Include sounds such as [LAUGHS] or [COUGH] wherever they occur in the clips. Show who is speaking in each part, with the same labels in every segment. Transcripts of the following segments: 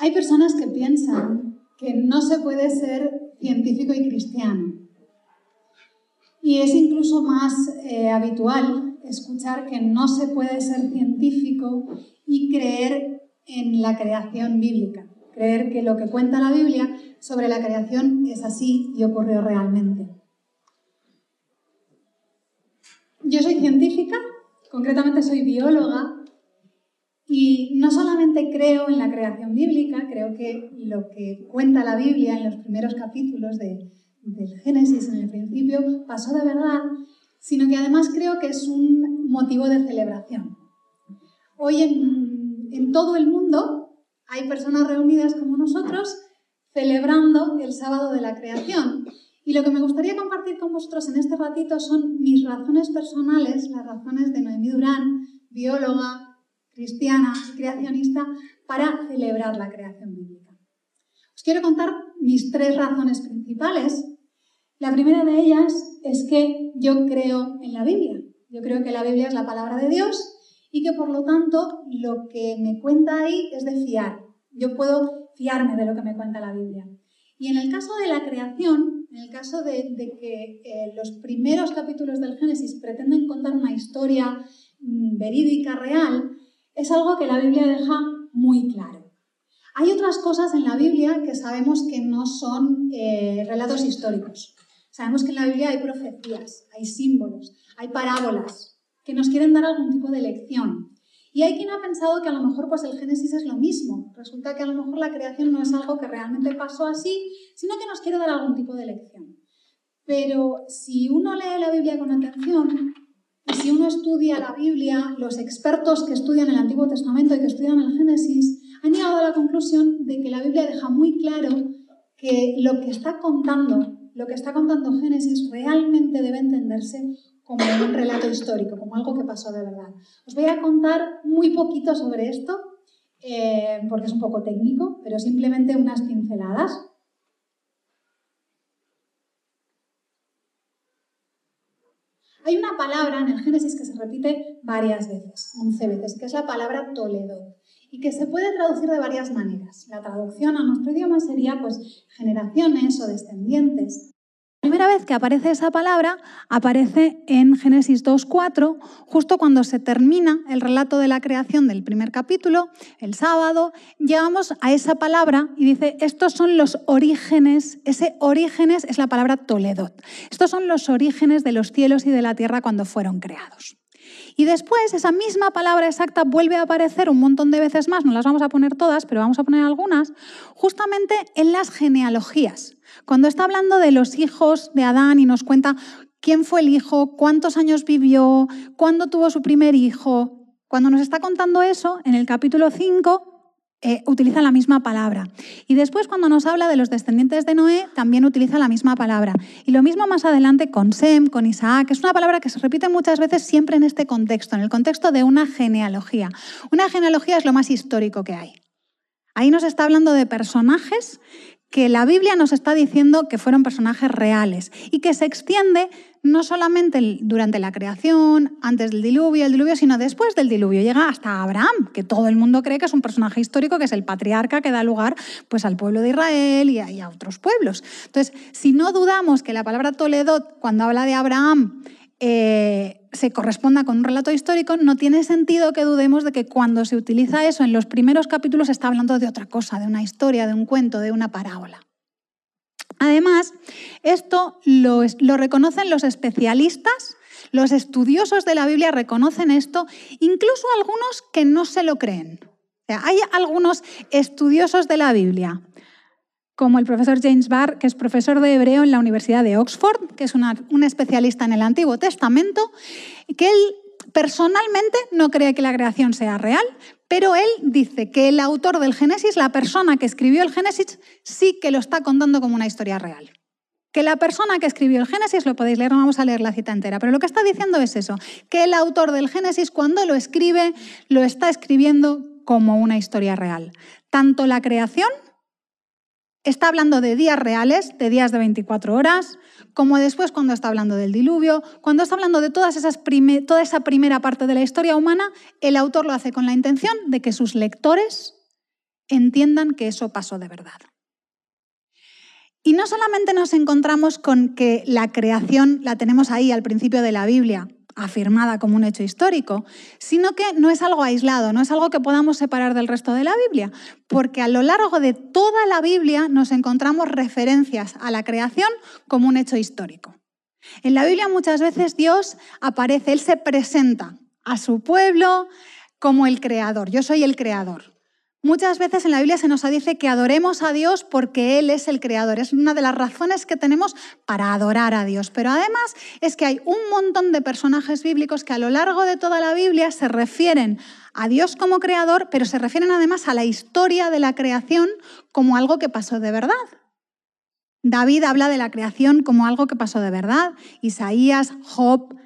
Speaker 1: Hay personas que piensan que no se puede ser científico y cristiano. Y es incluso más eh, habitual escuchar que no se puede ser científico y creer en la creación bíblica, creer que lo que cuenta la Biblia sobre la creación es así y ocurrió realmente. Yo soy científica, concretamente soy bióloga, y no solamente creo en la creación bíblica, creo que lo que cuenta la Biblia en los primeros capítulos del Génesis, en el principio, pasó de verdad, sino que además creo que es un motivo de celebración. Hoy en, en todo el mundo hay personas reunidas como nosotros celebrando el sábado de la creación. Y lo que me gustaría compartir con vosotros en este ratito son mis razones personales, las razones de Noemí Durán, bióloga, cristiana y creacionista para celebrar la creación bíblica. Os quiero contar mis tres razones principales. La primera de ellas es que yo creo en la Biblia. Yo creo que la Biblia es la palabra de Dios y que por lo tanto lo que me cuenta ahí es de fiar. Yo puedo fiarme de lo que me cuenta la Biblia. Y en el caso de la creación, en el caso de, que eh, los primeros capítulos del Génesis pretenden contar una historia mm, verídica, real, es algo que la Biblia deja muy claro. Hay otras cosas en la Biblia que sabemos que no son eh, relatos históricos. Sabemos que en la Biblia hay profecías, hay símbolos, hay parábolas que nos quieren dar algún tipo de lección. Y hay quien ha pensado que a lo mejor pues el Génesis es lo mismo. Resulta que a lo mejor la creación no es algo que realmente pasó así, sino que nos quiere dar algún tipo de lección. Pero si uno lee la Biblia con atención, si uno estudia la Biblia, los expertos que estudian el Antiguo Testamento y que estudian el Génesis han llegado a la conclusión de que la Biblia deja muy claro que lo que está contando, lo que está contando Génesis realmente debe entenderse como un relato histórico, como algo que pasó de verdad. Os voy a contar muy poquito sobre esto, eh, porque es un poco técnico, pero simplemente unas pinceladas. Hay una palabra en el Génesis que se repite varias veces, 11 veces, que es la palabra Toledo y que se puede traducir de varias maneras. La traducción a nuestro idioma sería pues generaciones o descendientes. Primera vez que aparece esa palabra aparece en Génesis 2.4, justo cuando se termina el relato de la creación del primer capítulo, el sábado, llegamos a esa palabra y dice, estos son los orígenes, ese orígenes es la palabra Toledot, estos son los orígenes de los cielos y de la tierra cuando fueron creados. Y después esa misma palabra exacta vuelve a aparecer un montón de veces más, no las vamos a poner todas, pero vamos a poner algunas, justamente en las genealogías. Cuando está hablando de los hijos de Adán y nos cuenta quién fue el hijo, cuántos años vivió, cuándo tuvo su primer hijo, cuando nos está contando eso, en el capítulo 5 eh, utiliza la misma palabra. Y después cuando nos habla de los descendientes de Noé, también utiliza la misma palabra. Y lo mismo más adelante con Sem, con Isaac, es una palabra que se repite muchas veces siempre en este contexto, en el contexto de una genealogía. Una genealogía es lo más histórico que hay. Ahí nos está hablando de personajes que la Biblia nos está diciendo que fueron personajes reales y que se extiende no solamente durante la creación, antes del diluvio, el diluvio, sino después del diluvio. Llega hasta Abraham, que todo el mundo cree que es un personaje histórico, que es el patriarca que da lugar pues, al pueblo de Israel y a, otros pueblos. Entonces, si no dudamos que la palabra Toledot, cuando habla de Abraham, eh, se corresponda con un relato histórico, no tiene sentido que dudemos de que cuando se utiliza eso en los primeros capítulos está hablando de otra cosa, de una historia, de un cuento, de una parábola. Además, esto lo reconocen los especialistas, los estudiosos de la Biblia reconocen esto, incluso algunos que no se lo creen. hay algunos estudiosos de la Biblia como el profesor James Barr, que es profesor de hebreo en la Universidad de Oxford, que es un especialista en el Antiguo Testamento, que él personalmente no cree que la creación sea real, pero él dice que el autor del Génesis, la persona que escribió el Génesis, sí que lo está contando como una historia real. Que la persona que escribió el Génesis, lo podéis leer, no vamos a leer la cita entera, pero lo que está diciendo es eso, que el autor del Génesis cuando lo escribe, lo está escribiendo como una historia real. Tanto la creación Está hablando de días reales, de días de 24 horas, como después cuando está hablando del diluvio, cuando está hablando de todas esas toda esa primera parte de la historia humana, el autor lo hace con la intención de que sus lectores entiendan que eso pasó de verdad. Y no solamente nos encontramos con que la creación la tenemos ahí al principio de la Biblia, afirmada como un hecho histórico, sino que no es algo aislado, no es algo que podamos separar del resto de la Biblia, porque a lo largo de toda la Biblia nos encontramos referencias a la creación como un hecho histórico. En la Biblia muchas veces Dios aparece, Él se presenta a su pueblo como el creador, yo soy el creador. Muchas veces en la Biblia se nos dice que adoremos a Dios porque Él es el creador. Es una de las razones que tenemos para adorar a Dios. Pero además es que hay un montón de personajes bíblicos que a lo largo de toda la Biblia se refieren a Dios como creador, pero se refieren además a la historia de la creación como algo que pasó de verdad. David habla de la creación como algo que pasó de verdad. Isaías, Job,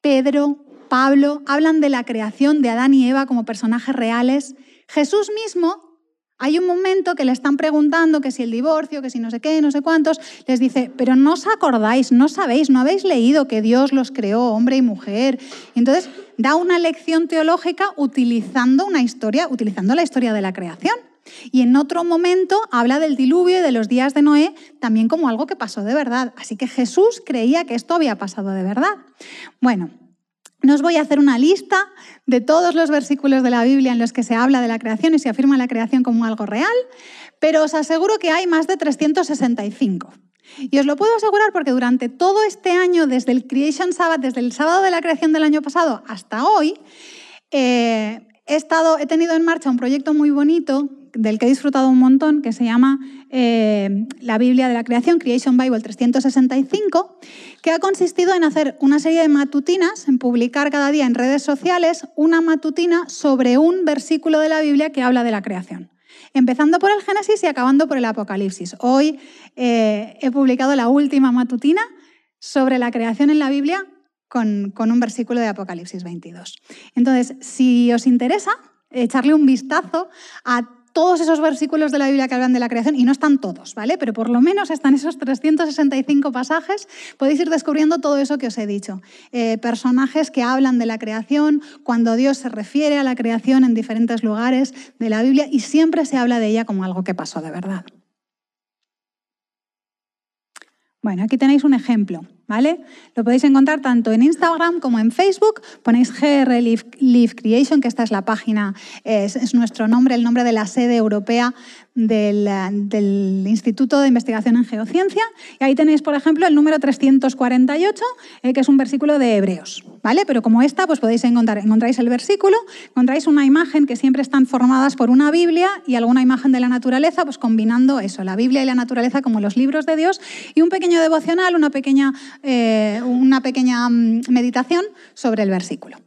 Speaker 1: Pedro, Pablo hablan de la creación de Adán y Eva como personajes reales Jesús mismo, hay un momento que le están preguntando que si el divorcio, que si no sé qué, no sé cuántos, les dice, pero no os acordáis, no sabéis, no habéis leído que Dios los creó, hombre y mujer. Entonces da una lección teológica utilizando una historia, utilizando la historia de la creación. Y en otro momento habla del diluvio y de los días de Noé también como algo que pasó de verdad. Así que Jesús creía que esto había pasado de verdad. Bueno, no os voy a hacer una lista de todos los versículos de la Biblia en los que se habla de la creación y se afirma la creación como algo real, pero os aseguro que hay más de 365. Y os lo puedo asegurar porque durante todo este año, desde el Creation Sabbath, desde el sábado de la creación del año pasado hasta hoy, eh, he, estado, he tenido en marcha un proyecto muy bonito del que he disfrutado un montón, que se llama eh, la Biblia de la Creación, Creation Bible 365, que ha consistido en hacer una serie de matutinas, en publicar cada día en redes sociales una matutina sobre un versículo de la Biblia que habla de la creación. Empezando por el Génesis y acabando por el Apocalipsis. Hoy eh, he publicado la última matutina sobre la creación en la Biblia con, con un versículo de Apocalipsis 22. Entonces, si os interesa, echarle un vistazo a todos esos versículos de la Biblia que hablan de la creación, y no están todos, ¿vale? Pero por lo menos están esos 365 pasajes, podéis ir descubriendo todo eso que os he dicho. Eh, personajes que hablan de la creación, cuando Dios se refiere a la creación en diferentes lugares de la Biblia, y siempre se habla de ella como algo que pasó de verdad. Bueno, aquí tenéis un ejemplo. ¿Vale? Lo podéis encontrar tanto en Instagram como en Facebook. Ponéis GR Live, Creation, que esta es la página, es, nuestro nombre, el nombre de la sede europea del, del, Instituto de Investigación en Geociencia. Y ahí tenéis, por ejemplo, el número 348, eh, que es un versículo de Hebreos. ¿vale? Pero como esta, pues podéis encontrar, encontráis el versículo, encontráis una imagen que siempre están formadas por una Biblia y alguna imagen de la naturaleza, pues combinando eso, la Biblia y la naturaleza como los libros de Dios, y un pequeño devocional, una pequeña eh, una pequeña mm, meditación sobre el versículo.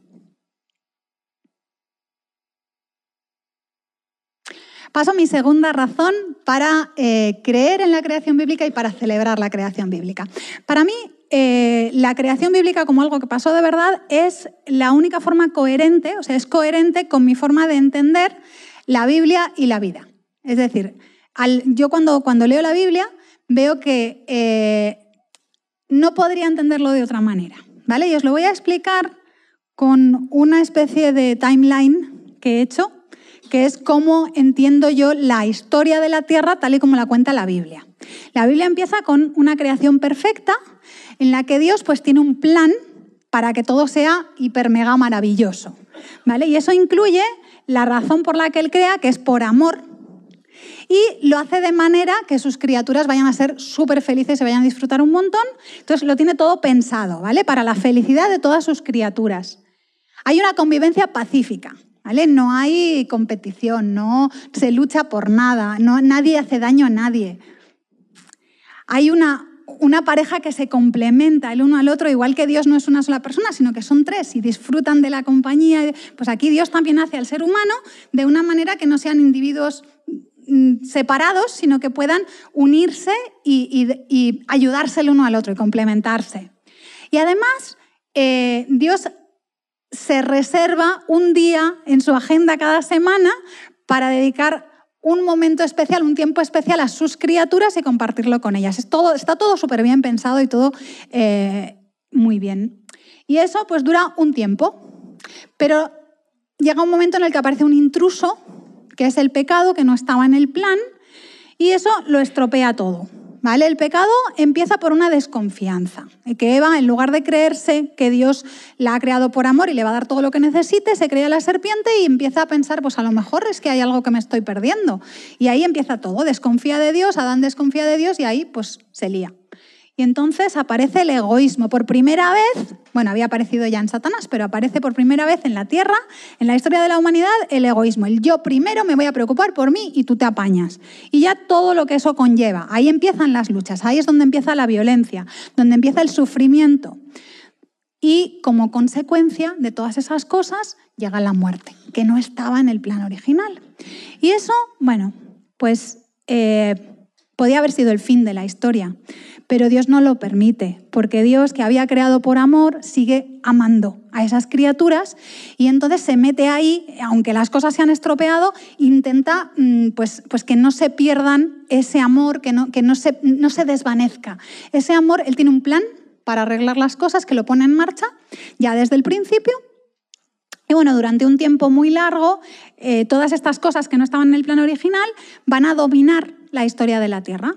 Speaker 1: Paso a mi segunda razón para eh, creer en la creación bíblica y para celebrar la creación bíblica. Para mí, eh, la creación bíblica como algo que pasó de verdad es la única forma coherente, o sea, es coherente con mi forma de entender la Biblia y la vida. Es decir, yo cuando, cuando leo la Biblia veo que no podría entenderlo de otra manera. ¿vale? Y os lo voy a explicar con una especie de timeline que he hecho, que es cómo entiendo yo la historia de la Tierra tal y como la cuenta la Biblia. La Biblia empieza con una creación perfecta en la que Dios pues tiene un plan para que todo sea hiper mega maravilloso. ¿vale? Y eso incluye la razón por la que Él crea, que es por amor, y lo hace de manera que sus criaturas vayan a ser súper felices, se vayan a disfrutar un montón. Entonces lo tiene todo pensado, ¿vale? Para la felicidad de todas sus criaturas. Hay una convivencia pacífica, No hay competición, no se lucha por nada, no, nadie hace daño a nadie. Hay una, una pareja que se complementa el uno al otro, igual que Dios no es una sola persona, sino que son tres y disfrutan de la compañía. Pues aquí Dios también hace al ser humano de una manera que no sean individuos Mm, separados, sino que puedan unirse y, ayudarse el uno al otro y complementarse. Y además, eh, Dios se reserva un día en su agenda cada semana para dedicar un momento especial, un tiempo especial a sus criaturas y compartirlo con ellas. Es todo, está todo súper bien pensado y todo eh, muy bien. Y eso pues dura un tiempo, pero llega un momento en el que aparece un intruso que es el pecado que no estaba en el plan, y eso lo estropea todo. El pecado empieza por una desconfianza, que Eva, en lugar de creerse que Dios la ha creado por amor y le va a dar todo lo que necesite, se crea la serpiente y empieza a pensar, pues a lo mejor es que hay algo que me estoy perdiendo. Y ahí empieza todo, desconfía de Dios, Adán desconfía de Dios y ahí pues se lía. Y entonces aparece el egoísmo. Por primera vez, bueno, había aparecido ya en Satanás, pero aparece por primera vez en la Tierra, en la historia de la humanidad, el egoísmo. El yo primero me voy a preocupar por mí y tú te apañas. Y ya todo lo que eso conlleva. Ahí empiezan las luchas, ahí es donde empieza la violencia, donde empieza el sufrimiento. Y como consecuencia de todas esas cosas llega la muerte, que no estaba en el plan original. Y eso, bueno, pues eh, podía haber sido el fin de la historia pero Dios no lo permite, porque Dios, que había creado por amor, sigue amando a esas criaturas y entonces se mete ahí, aunque las cosas se han estropeado, intenta mm, pues, pues que no se pierdan ese amor, que, no, se desvanezca. Ese amor, Él tiene un plan para arreglar las cosas que lo pone en marcha ya desde el principio y bueno, durante un tiempo muy largo, eh, todas estas cosas que no estaban en el plan original van a dominar la historia de la Tierra.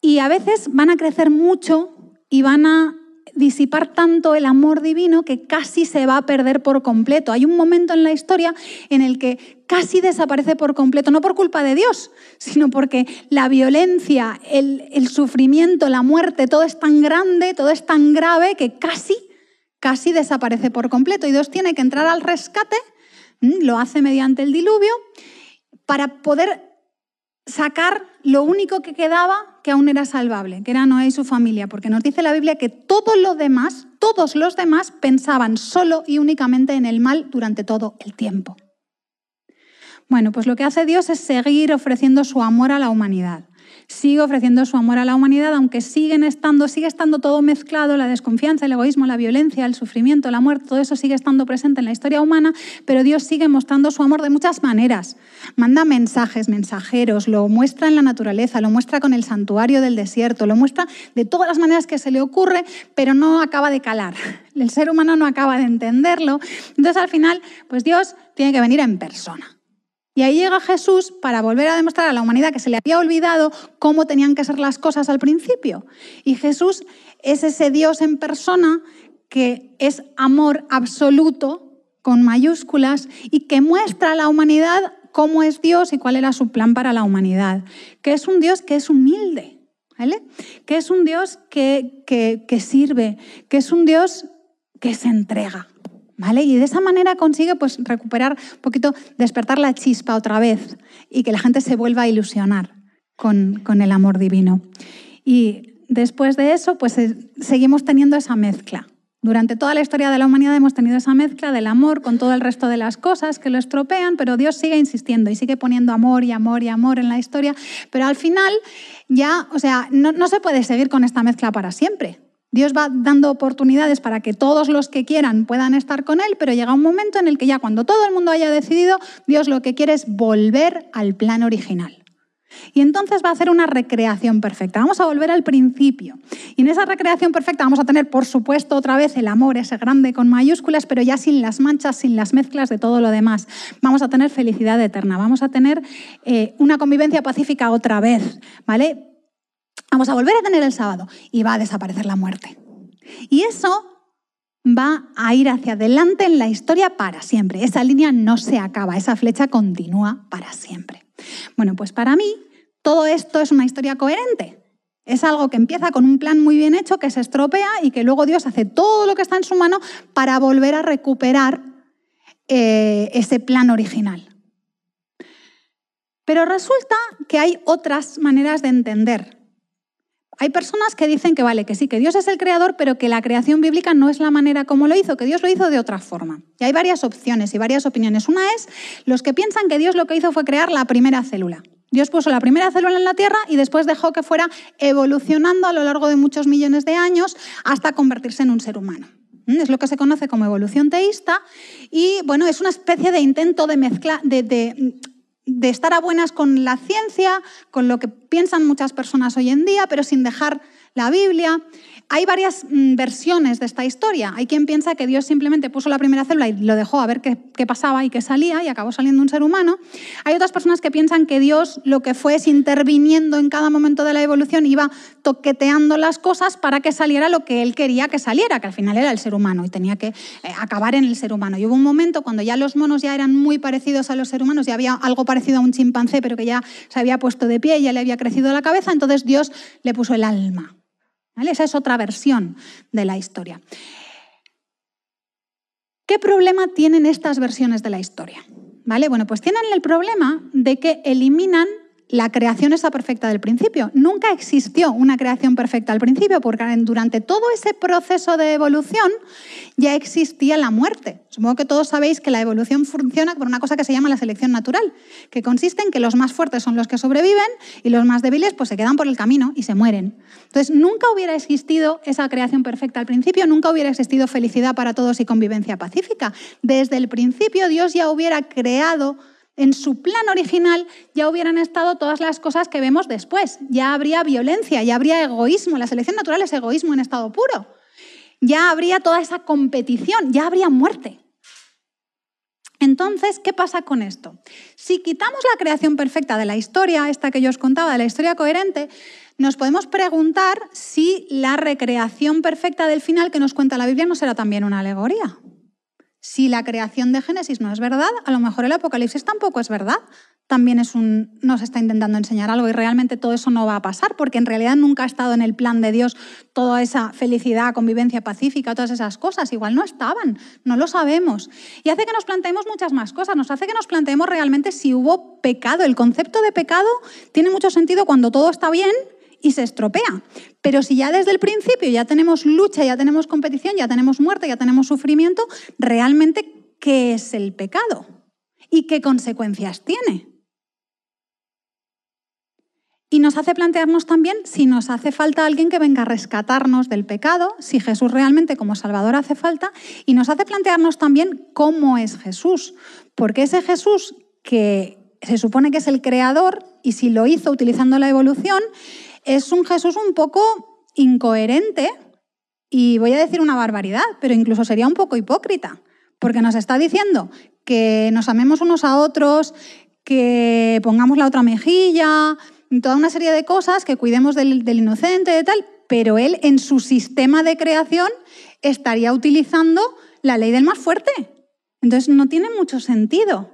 Speaker 1: Y a veces van a crecer mucho y van a disipar tanto el amor divino que casi se va a perder por completo. Hay un momento en la historia en el que casi desaparece por completo, no por culpa de Dios, sino porque la violencia, el, el sufrimiento, la muerte, todo es tan grande, todo es tan grave que casi, casi desaparece por completo. Y Dios tiene que entrar al rescate, lo hace mediante el diluvio, para poder sacar lo único que quedaba que aún era salvable, que era Noé y su familia, porque nos dice la Biblia que todos los demás, todos los demás pensaban solo y únicamente en el mal durante todo el tiempo. Bueno, pues lo que hace Dios es seguir ofreciendo su amor a la humanidad sigue ofreciendo su amor a la humanidad, aunque siguen estando, sigue estando todo mezclado, la desconfianza, el egoísmo, la violencia, el sufrimiento, la muerte, todo eso sigue estando presente en la historia humana, pero Dios sigue mostrando su amor de muchas maneras. Manda mensajes, mensajeros, lo muestra en la naturaleza, lo muestra con el santuario del desierto, lo muestra de todas las maneras que se le ocurre, pero no acaba de calar. El ser humano no acaba de entenderlo. Entonces al final, pues Dios tiene que venir en persona. Y ahí llega Jesús para volver a demostrar a la humanidad que se le había olvidado cómo tenían que ser las cosas al principio. Y Jesús es ese Dios en persona que es amor absoluto, con mayúsculas, y que muestra a la humanidad cómo es Dios y cuál era su plan para la humanidad. Que es un Dios que es humilde, ¿vale? Que es un Dios que, que, que sirve, que es un Dios que se entrega. Y de esa manera consigue pues, recuperar un poquito, despertar la chispa otra vez y que la gente se vuelva a ilusionar con, con el amor divino. Y después de eso, pues eh, seguimos teniendo esa mezcla. Durante toda la historia de la humanidad hemos tenido esa mezcla del amor con todo el resto de las cosas que lo estropean, pero Dios sigue insistiendo y sigue poniendo amor y amor y amor en la historia. Pero al final ya, o sea, no, no se puede seguir con esta mezcla para siempre. Dios va dando oportunidades para que todos los que quieran puedan estar con Él, pero llega un momento en el que ya cuando todo el mundo haya decidido, Dios lo que quiere es volver al plan original. Y entonces va a hacer una recreación perfecta. Vamos a volver al principio. Y en esa recreación perfecta vamos a tener, por supuesto, otra vez el amor, ese grande con mayúsculas, pero ya sin las manchas, sin las mezclas de todo lo demás. Vamos a tener felicidad eterna. Vamos a tener eh, una convivencia pacífica otra vez. ¿Vale? Vamos a volver a tener el sábado y va a desaparecer la muerte. Y eso va a ir hacia adelante en la historia para siempre. Esa línea no se acaba, esa flecha continúa para siempre. Bueno, pues para mí todo esto es una historia coherente. Es algo que empieza con un plan muy bien hecho, que se estropea y que luego Dios hace todo lo que está en su mano para volver a recuperar eh, ese plan original. Pero resulta que hay otras maneras de entender hay personas que dicen que vale, que sí, que Dios es el creador, pero que la creación bíblica no es la manera como lo hizo, que Dios lo hizo de otra forma. Y hay varias opciones y varias opiniones. Una es los que piensan que Dios lo que hizo fue crear la primera célula. Dios puso la primera célula en la Tierra y después dejó que fuera evolucionando a lo largo de muchos millones de años hasta convertirse en un ser humano. ¿Mm? Es lo que se conoce como evolución teísta y bueno, es una especie de intento de mezcla, de, de de estar a buenas con la ciencia, con lo que piensan muchas personas hoy en día, pero sin dejar la Biblia, hay varias mm, versiones de esta historia. Hay quien piensa que Dios simplemente puso la primera célula y lo dejó a ver qué, pasaba y qué salía y acabó saliendo un ser humano. Hay otras personas que piensan que Dios lo que fue es interviniendo en cada momento de la evolución, iba toqueteando las cosas para que saliera lo que él quería que saliera, que al final era el ser humano y tenía que eh, acabar en el ser humano. Y hubo un momento cuando ya los monos ya eran muy parecidos a los seres humanos, ya había algo parecido a un chimpancé, pero que ya se había puesto de pie, y ya le había crecido la cabeza, entonces Dios le puso el alma. Esa es otra versión de la historia. ¿Qué problema tienen estas versiones de la historia? ¿Vale? Bueno, pues tienen el problema de que eliminan la creación esa perfecta del principio. Nunca existió una creación perfecta al principio, porque durante todo ese proceso de evolución ya existía la muerte. Supongo que todos sabéis que la evolución funciona por una cosa que se llama la selección natural, que consiste en que los más fuertes son los que sobreviven y los más débiles pues se quedan por el camino y se mueren. Entonces, nunca hubiera existido esa creación perfecta al principio, nunca hubiera existido felicidad para todos y convivencia pacífica. Desde el principio Dios ya hubiera creado en su plan original ya hubieran estado todas las cosas que vemos después. Ya habría violencia, ya habría egoísmo. La selección natural es egoísmo en estado puro. Ya habría toda esa competición, ya habría muerte. Entonces, ¿qué pasa con esto? Si quitamos la creación perfecta de la historia, esta que yo os contaba, de la historia coherente, nos podemos preguntar si la recreación perfecta del final que nos cuenta la Biblia no será también una alegoría. Si la creación de Génesis no es verdad, a lo mejor el Apocalipsis tampoco es verdad. También es un, nos está intentando enseñar algo y realmente todo eso no va a pasar porque en realidad nunca ha estado en el plan de Dios toda esa felicidad, convivencia pacífica, todas esas cosas. Igual no estaban, no lo sabemos. Y hace que nos planteemos muchas más cosas, nos hace que nos planteemos realmente si hubo pecado. El concepto de pecado tiene mucho sentido cuando todo está bien y se estropea. Pero si ya desde el principio ya tenemos lucha, ya tenemos competición, ya tenemos muerte, ya tenemos sufrimiento, realmente, ¿qué es el pecado? ¿Y qué consecuencias tiene? Y nos hace plantearnos también si nos hace falta alguien que venga a rescatarnos del pecado, si Jesús realmente como Salvador hace falta, y nos hace plantearnos también cómo es Jesús, porque ese Jesús que se supone que es el creador, y si lo hizo utilizando la evolución, es un Jesús un poco incoherente y voy a decir una barbaridad, pero incluso sería un poco hipócrita, porque nos está diciendo que nos amemos unos a otros, que pongamos la otra mejilla, toda una serie de cosas, que cuidemos del, inocente, de tal, pero él en su sistema de creación estaría utilizando la ley del más fuerte. Entonces no tiene mucho sentido.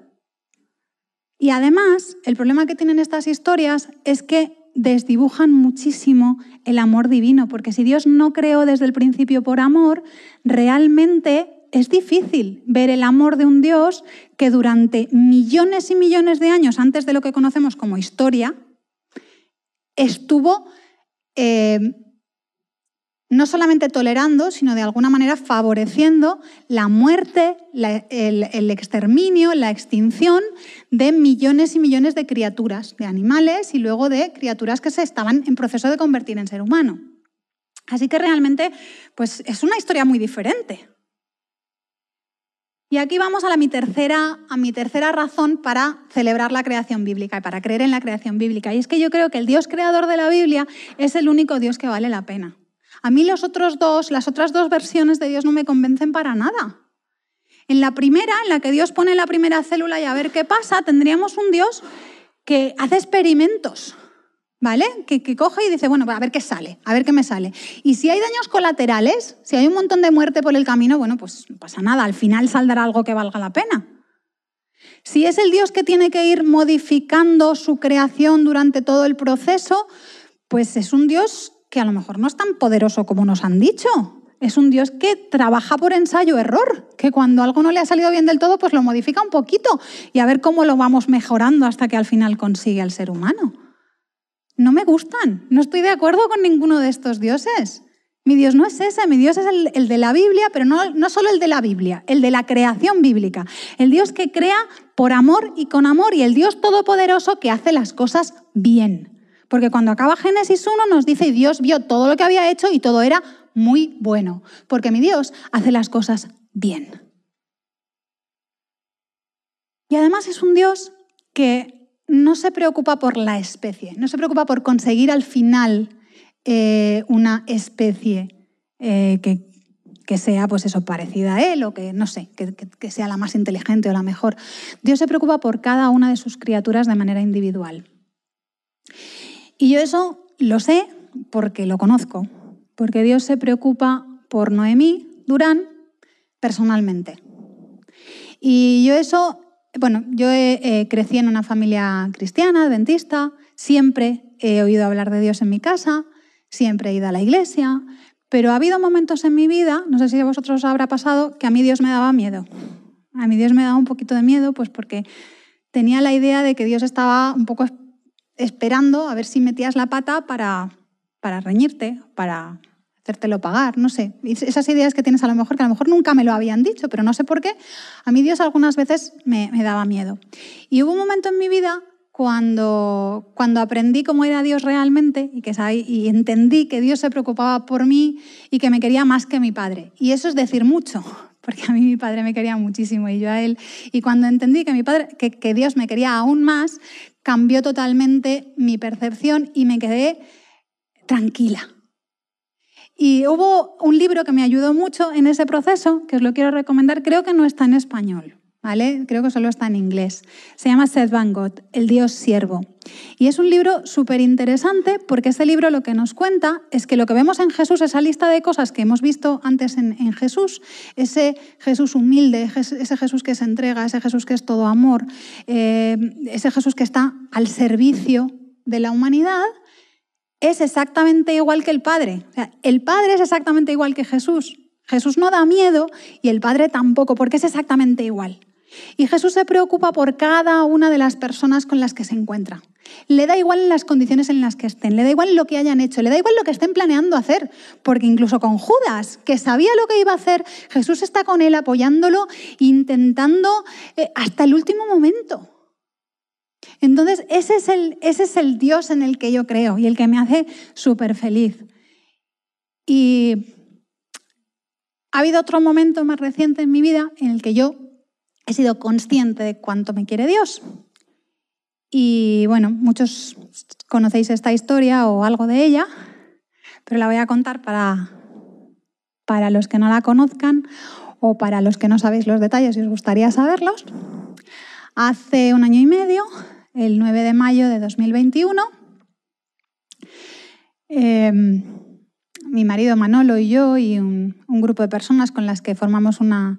Speaker 1: Y además, el problema que tienen estas historias es que desdibujan muchísimo el amor divino, porque si Dios no creó desde el principio por amor, realmente es difícil ver el amor de un Dios que durante millones y millones de años antes de lo que conocemos como historia, estuvo eh, no solamente tolerando, sino de alguna manera favoreciendo la muerte, el, exterminio, la extinción de millones y millones de criaturas, de animales y luego de criaturas que se estaban en proceso de convertir en ser humano. Así que realmente pues, es una historia muy diferente. Y aquí vamos a, mi tercera, a mi tercera razón para celebrar la creación bíblica y para creer en la creación bíblica. Y es que yo creo que el Dios creador de la Biblia es el único Dios que vale la pena. A mí los otros dos, las otras dos versiones de Dios no me convencen para nada. En la primera, en la que Dios pone la primera célula y a ver qué pasa, tendríamos un Dios que hace experimentos, ¿vale? Que, coge y dice, bueno, a ver qué sale, a ver qué me sale. Y si hay daños colaterales, si hay un montón de muerte por el camino, bueno, pues no pasa nada, al final saldrá algo que valga la pena. Si es el Dios que tiene que ir modificando su creación durante todo el proceso, pues es un Dios que a lo mejor no es tan poderoso como nos han dicho. Es un Dios que trabaja por ensayo-error, que cuando algo no le ha salido bien del todo, pues lo modifica un poquito y a ver cómo lo vamos mejorando hasta que al final consigue al ser humano. No me gustan, no estoy de acuerdo con ninguno de estos dioses. Mi Dios no es ese, mi Dios es el, el de la Biblia, pero no, no solo el de la Biblia, el de la creación bíblica. El Dios que crea por amor y con amor y el Dios todopoderoso que hace las cosas bien. Porque cuando acaba Génesis 1 nos dice, Dios vio todo lo que había hecho y todo era muy bueno, porque mi Dios hace las cosas bien. Y además es un Dios que no se preocupa por la especie, no se preocupa por conseguir al final eh, una especie eh, que, que, sea, pues eso, parecida a él o que, no sé, que, que sea la más inteligente o la mejor. Dios se preocupa por cada una de sus criaturas de manera individual. Y yo eso lo sé porque lo conozco, porque Dios se preocupa por Noemí Durán personalmente. Y yo eso, bueno, yo eh, crecí en una familia cristiana, adventista, siempre he oído hablar de Dios en mi casa, siempre he ido a la iglesia, pero ha habido momentos en mi vida, no sé si a vosotros os habrá pasado, que a mí Dios me daba miedo. A mí Dios me daba un poquito de miedo, pues porque tenía la idea de que Dios estaba un poco esperando a ver si metías la pata para, para reñirte, para hacértelo pagar, no sé. Esas ideas que tienes a lo mejor, que a lo mejor nunca me lo habían dicho, pero no sé por qué, a mí Dios algunas veces me, daba miedo. Y hubo un momento en mi vida cuando, cuando aprendí cómo era Dios realmente y, que, y entendí que Dios se preocupaba por mí y que me quería más que mi padre. Y eso es decir mucho, porque a mí mi padre me quería muchísimo y yo a él. Y cuando entendí que, mi padre, que, Dios me quería aún más, cambió totalmente mi percepción y me quedé tranquila. Y hubo un libro que me ayudó mucho en ese proceso, que os lo quiero recomendar, creo que no está en español, Creo que solo está en inglés. Se llama Seth Van Gogh, El Dios Siervo. Y es un libro súper interesante porque ese libro lo que nos cuenta es que lo que vemos en Jesús, esa lista de cosas que hemos visto antes en, Jesús, ese Jesús humilde, ese Jesús que se entrega, ese Jesús que es todo amor, eh, ese Jesús que está al servicio de la humanidad, es exactamente igual que el Padre. el Padre es exactamente igual que Jesús. Jesús no da miedo y el Padre tampoco, porque es exactamente igual. Y Jesús se preocupa por cada una de las personas con las que se encuentra. Le da igual las condiciones en las que estén, le da igual lo que hayan hecho, le da igual lo que estén planeando hacer, porque incluso con Judas, que sabía lo que iba a hacer, Jesús está con él apoyándolo, intentando eh, hasta el último momento. Entonces, ese es, el, ese es el Dios en el que yo creo y el que me hace súper feliz. Y ha habido otro momento más reciente en mi vida en el que yo he sido consciente de cuánto me quiere Dios. Y bueno, muchos conocéis esta historia o algo de ella, pero la voy a contar para, para los que no la conozcan o para los que no sabéis los detalles y os gustaría saberlos. Hace un año y medio, el 9 de mayo de 2021, em, mi marido Manolo y yo y un, grupo de personas con las que formamos una,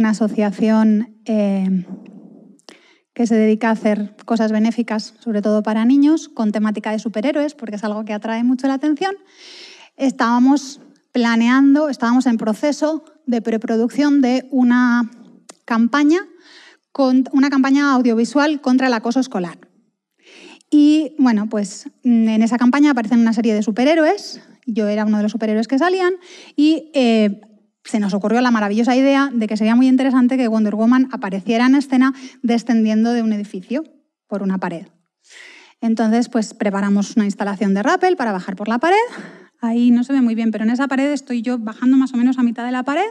Speaker 1: asociación em, que se dedica a hacer cosas benéficas, sobre todo para niños, con temática de superhéroes, porque es algo que atrae mucho la atención, estábamos planeando, estábamos en proceso de preproducción de una campaña con una campaña audiovisual contra el acoso escolar. Y bueno, pues en esa campaña aparecen una serie de superhéroes, yo era uno de los superhéroes que salían, y eh, se nos ocurrió la maravillosa idea de que sería muy interesante que Wonder Woman apareciera en escena descendiendo de un edificio por una pared. Entonces, pues preparamos una instalación de rappel para bajar por la pared. Ahí no se ve muy bien, pero en esa pared estoy yo bajando más o menos a mitad de la pared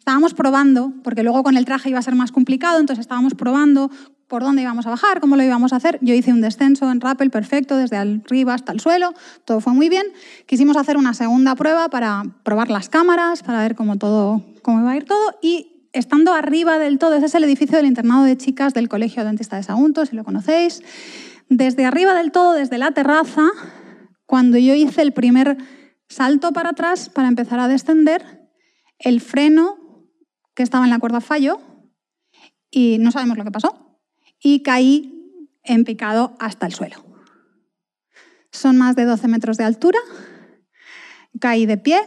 Speaker 1: Estábamos probando, porque luego con el traje iba a ser más complicado, entonces estábamos probando por dónde íbamos a bajar, cómo lo íbamos a hacer. Yo hice un descenso en rappel perfecto, desde arriba hasta el suelo, todo fue muy bien. Quisimos hacer una segunda prueba para probar las cámaras, para ver cómo, todo, cómo iba a ir todo, y estando arriba del todo, ese es el edificio del internado de chicas del Colegio Dentista de Sagunto, si lo conocéis, desde arriba del todo, desde la terraza, cuando yo hice el primer salto para atrás para empezar a descender, el freno que estaba en la cuerda falló y no sabemos lo que pasó. Y caí en picado hasta el suelo. Son más de 12 metros de altura. Caí de pie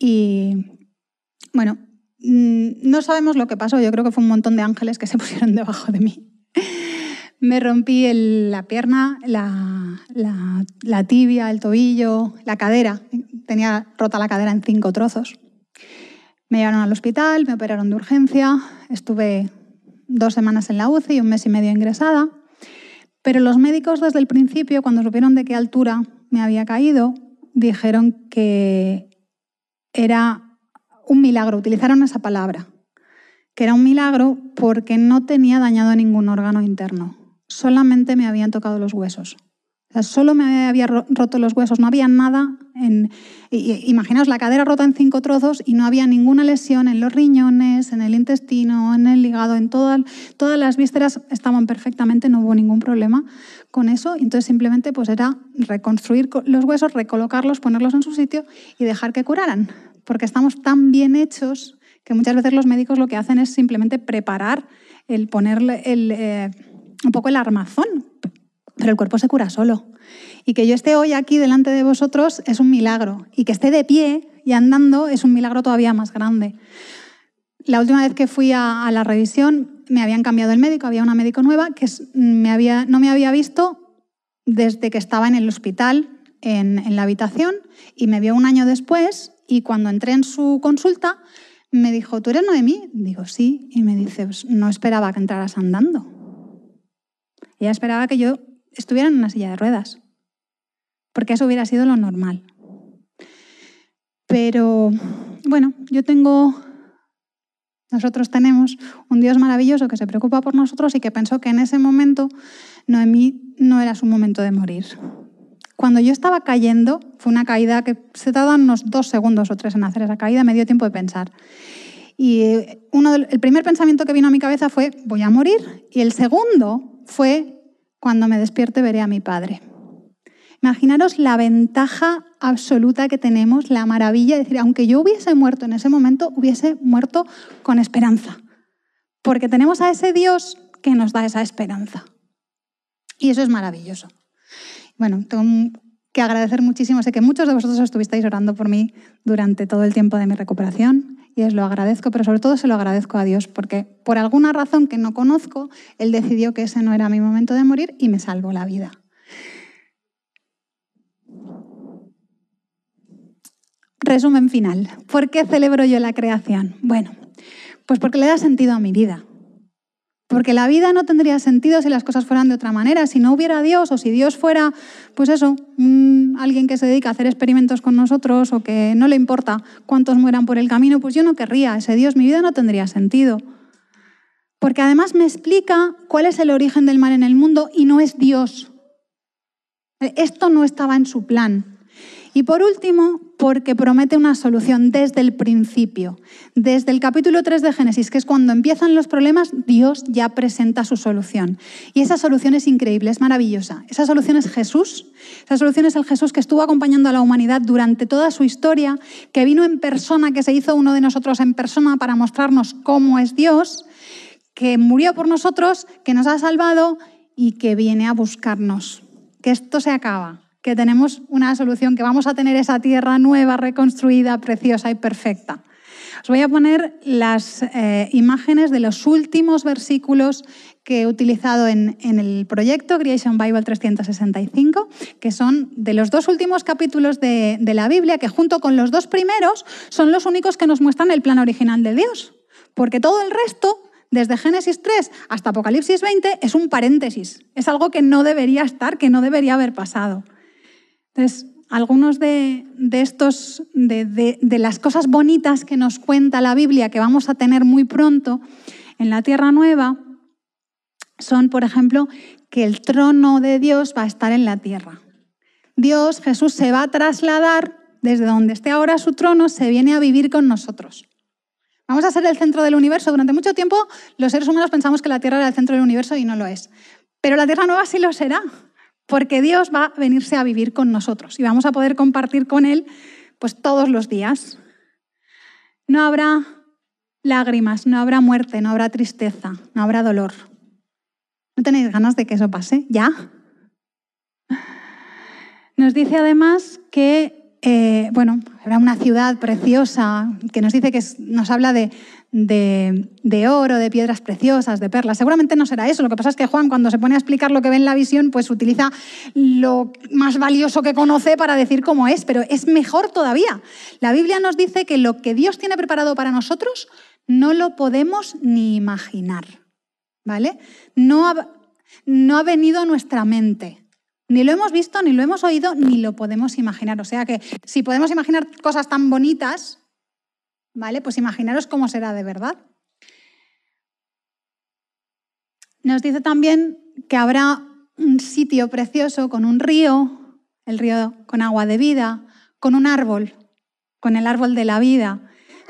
Speaker 1: y, bueno, mm, no sabemos lo que pasó. Yo creo que fue un montón de ángeles que se [LAUGHS] pusieron debajo de mí. Me rompí la pierna, la tibia, el tobillo, la cadera. Tenía rota la cadera en cinco trozos. Me llevaron al hospital, me operaron de urgencia, estuve dos semanas en la UCI y un mes y medio ingresada, pero los médicos desde el principio, cuando supieron de qué altura me había caído, dijeron que era un milagro, utilizaron esa palabra, que era un milagro porque no tenía dañado ningún órgano interno, solamente me habían tocado los huesos. Solo me había roto los huesos, no había nada. En, imaginaos la cadera rota en cinco trozos y no había ninguna lesión en los riñones, en el intestino, en el hígado, en todas las vísceras estaban perfectamente, no hubo ningún problema con eso. Entonces simplemente pues era reconstruir los huesos, recolocarlos, ponerlos en su sitio y dejar que curaran. Porque estamos tan bien hechos que muchas veces los médicos lo que hacen es simplemente preparar el ponerle eh, un poco el armazón pero el cuerpo se cura solo. Y que yo esté hoy aquí delante de vosotros es un milagro. Y que esté de pie y andando es un milagro todavía más grande. La última vez que fui a, la revisión me habían cambiado el médico, había una médico nueva que no me había visto desde que estaba en el hospital, en, en la habitación, y me vio un año después y cuando entré en su consulta me dijo, ¿tú eres Noemí? Digo, sí, y me dice, pues no esperaba que entraras andando. Ella esperaba que yo estuvieran en una silla de ruedas, porque eso hubiera sido lo normal. Pero bueno, yo tengo, nosotros tenemos un Dios maravilloso que se preocupa por nosotros y que pensó que en ese momento Noemí no era su momento de morir. Cuando yo estaba cayendo, fue una caída que se tardan unos dos segundos o tres en hacer esa caída, me dio tiempo de pensar. Y uno, el primer pensamiento que vino a mi cabeza fue, voy a morir. Y el segundo fue, cuando me despierte veré a mi Padre. Imaginaros la ventaja absoluta que tenemos, la maravilla de decir, aunque yo hubiese muerto en ese momento, hubiese muerto con esperanza. Porque tenemos a ese Dios que nos da esa esperanza. Y eso es maravilloso. Bueno, tengo que agradecer muchísimo. Sé que muchos de vosotros estuvisteis orando por mí durante todo el tiempo de mi recuperación y os lo agradezco, pero sobre todo se lo agradezco a Dios, porque por alguna razón que no conozco, Él decidió que ese no era mi momento de morir y me salvó la vida. Resumen final. ¿Por qué celebro yo la creación? Bueno, pues porque le da sentido a mi vida. Porque la vida no tendría sentido si las cosas fueran de otra manera, si no hubiera Dios o si Dios fuera, pues eso, alguien que se dedica a hacer experimentos con nosotros o que no le importa cuántos mueran por el camino, pues yo no querría ese Dios, mi vida no tendría sentido. Porque además me explica cuál es el origen del mal en el mundo y no es Dios. Esto no estaba en su plan. Y por último, porque promete una solución desde el principio. Desde el capítulo 3 de Génesis, que es cuando empiezan los problemas, Dios ya presenta su solución. Y esa solución es increíble, es maravillosa. Esa solución es Jesús. Esa solución es el Jesús que estuvo acompañando a la humanidad durante toda su historia, que vino en persona, que se hizo uno de nosotros en persona para mostrarnos cómo es Dios, que murió por nosotros, que nos ha salvado y que viene a buscarnos. Que esto se acaba que tenemos una solución, que vamos a tener esa tierra nueva, reconstruida, preciosa y perfecta. Os voy a poner las eh, imágenes de los últimos versículos que he utilizado en, el proyecto Creation Bible 365, que son de los dos últimos capítulos de, de la Biblia, que junto con los dos primeros son los únicos que nos muestran el plan original de Dios. Porque todo el resto desde Génesis 3 hasta Apocalipsis 20 es un paréntesis, es algo que no debería estar, que no debería haber pasado. Entonces, algunos de, estos, de, las cosas bonitas que nos cuenta la Biblia que vamos a tener muy pronto en la Tierra Nueva son, por ejemplo, que el trono de Dios va a estar en la tierra. Dios, Jesús, se va a trasladar desde donde esté ahora su trono, se viene a vivir con nosotros. Vamos a ser el centro del universo. Durante mucho tiempo los seres humanos pensamos que la Tierra era el centro del universo y no lo es. Pero la Tierra Nueva sí lo será porque Dios va a venirse a vivir con nosotros y vamos a poder compartir con Él pues todos los días. No habrá lágrimas, no habrá muerte, no habrá tristeza, no habrá dolor. ¿No tenéis ganas de que eso pase? ¿Ya? Nos dice además que, eh, bueno, habrá una ciudad preciosa que nos dice que nos habla de, de, oro, de piedras preciosas, de perlas. Seguramente no será eso. Lo que pasa es que Juan, cuando se pone a explicar lo que ve en la visión, pues utiliza lo más valioso que conoce para decir cómo es, pero es mejor todavía. La Biblia nos dice que lo que Dios tiene preparado para nosotros no lo podemos ni imaginar. ¿Vale? No no ha venido a nuestra mente. Ni lo hemos visto, ni lo hemos oído, ni lo podemos imaginar. O sea que si podemos imaginar cosas tan bonitas, ¿Vale? Pues imaginaros cómo será de verdad. Nos dice también que habrá un sitio precioso con un río, el río con agua de vida, con un árbol, con el árbol de la vida.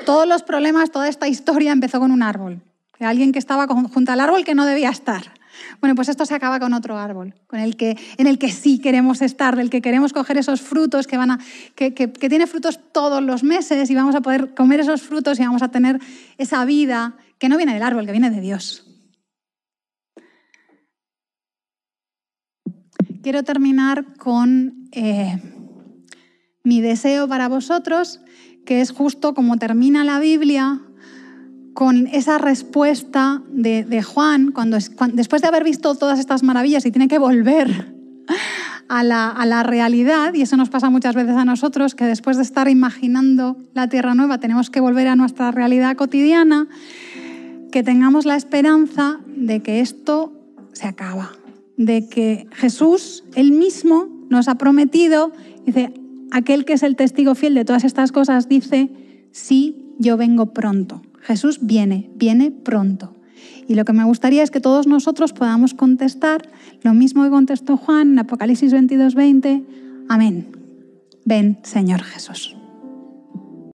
Speaker 1: Todos los problemas, toda esta historia empezó con un árbol. Alguien que estaba junto al árbol que no debía estar. Bueno, pues esto se acaba con otro árbol, con el que, en el que sí queremos estar, del que queremos coger esos frutos que, van a, que, que, tiene frutos todos los meses y vamos a poder comer esos frutos y vamos a tener esa vida que no viene del árbol, que viene de Dios. Quiero terminar con eh, mi deseo para vosotros, que es justo como termina la Biblia, con esa respuesta de, Juan, cuando, después de haber visto todas estas maravillas y tiene que volver a la, realidad, y eso nos pasa muchas veces a nosotros, que después de estar imaginando la tierra nueva tenemos que volver a nuestra realidad cotidiana, que tengamos la esperanza de que esto se acaba, de que Jesús, él mismo, nos ha prometido, dice, aquel que es el testigo fiel de todas estas cosas, dice, sí, yo vengo pronto. Jesús viene, viene pronto. Y lo que me gustaría es que todos nosotros podamos contestar lo mismo que contestó Juan en Apocalipsis 22, 20. Amén. Ven, Señor Jesús.